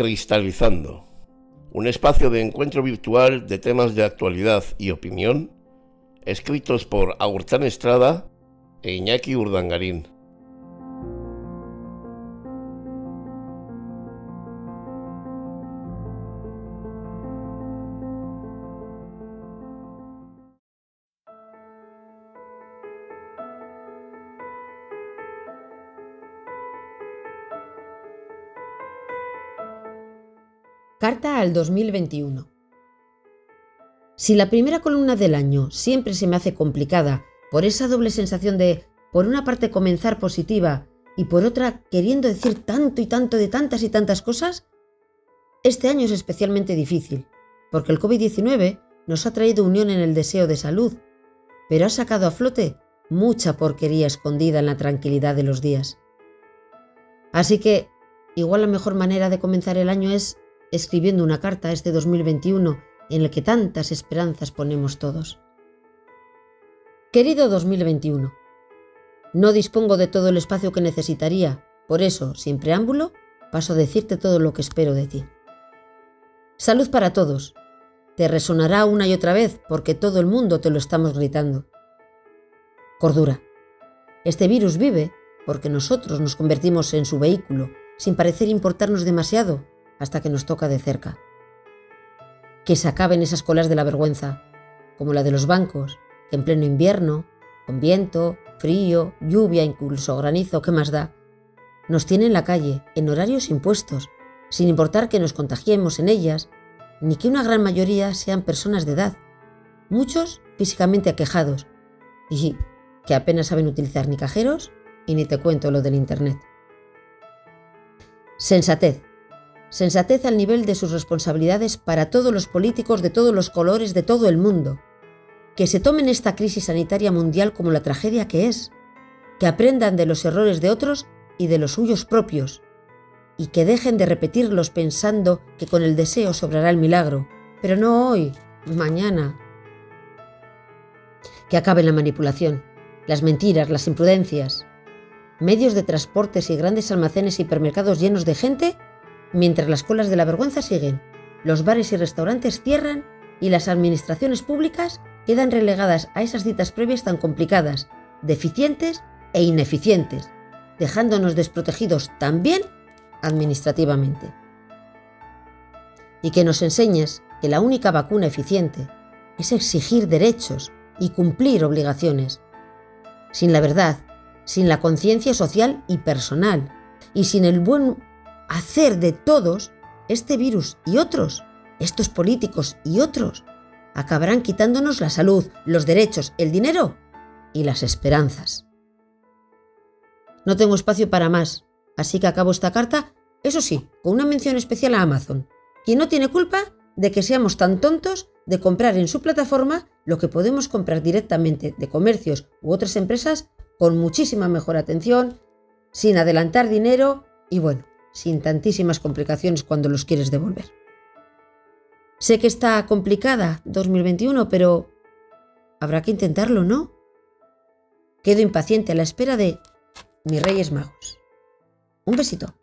Cristalizando, un espacio de encuentro virtual de temas de actualidad y opinión, escritos por Agustín Estrada e Iñaki Urdangarín. Carta al 2021. Si la primera columna del año siempre se me hace complicada por esa doble sensación de, por una parte, comenzar positiva y por otra, queriendo decir tanto y tanto de tantas y tantas cosas, este año es especialmente difícil, porque el COVID-19 nos ha traído unión en el deseo de salud, pero ha sacado a flote mucha porquería escondida en la tranquilidad de los días. Así que, igual la mejor manera de comenzar el año es escribiendo una carta a este 2021 en el que tantas esperanzas ponemos todos. Querido 2021, no dispongo de todo el espacio que necesitaría, por eso, sin preámbulo, paso a decirte todo lo que espero de ti. Salud para todos. Te resonará una y otra vez porque todo el mundo te lo estamos gritando. Cordura. Este virus vive porque nosotros nos convertimos en su vehículo, sin parecer importarnos demasiado hasta que nos toca de cerca. Que se acaben esas colas de la vergüenza, como la de los bancos, que en pleno invierno, con viento, frío, lluvia, incluso granizo, ¿qué más da? Nos tienen en la calle, en horarios impuestos, sin importar que nos contagiemos en ellas, ni que una gran mayoría sean personas de edad, muchos físicamente aquejados, y que apenas saben utilizar ni cajeros y ni te cuento lo del Internet. Sensatez, Sensatez al nivel de sus responsabilidades para todos los políticos de todos los colores de todo el mundo. Que se tomen esta crisis sanitaria mundial como la tragedia que es. Que aprendan de los errores de otros y de los suyos propios. Y que dejen de repetirlos pensando que con el deseo sobrará el milagro. Pero no hoy, mañana. Que acabe la manipulación, las mentiras, las imprudencias. Medios de transportes y grandes almacenes y hipermercados llenos de gente Mientras las colas de la vergüenza siguen, los bares y restaurantes cierran y las administraciones públicas quedan relegadas a esas citas previas tan complicadas, deficientes e ineficientes, dejándonos desprotegidos también administrativamente. Y que nos enseñes que la única vacuna eficiente es exigir derechos y cumplir obligaciones. Sin la verdad, sin la conciencia social y personal, y sin el buen hacer de todos, este virus y otros, estos políticos y otros, acabarán quitándonos la salud, los derechos, el dinero y las esperanzas. No tengo espacio para más, así que acabo esta carta, eso sí, con una mención especial a Amazon, quien no tiene culpa de que seamos tan tontos de comprar en su plataforma lo que podemos comprar directamente de comercios u otras empresas con muchísima mejor atención, sin adelantar dinero y bueno, sin tantísimas complicaciones cuando los quieres devolver. Sé que está complicada 2021, pero habrá que intentarlo, ¿no? Quedo impaciente a la espera de mis Reyes Magos. Un besito.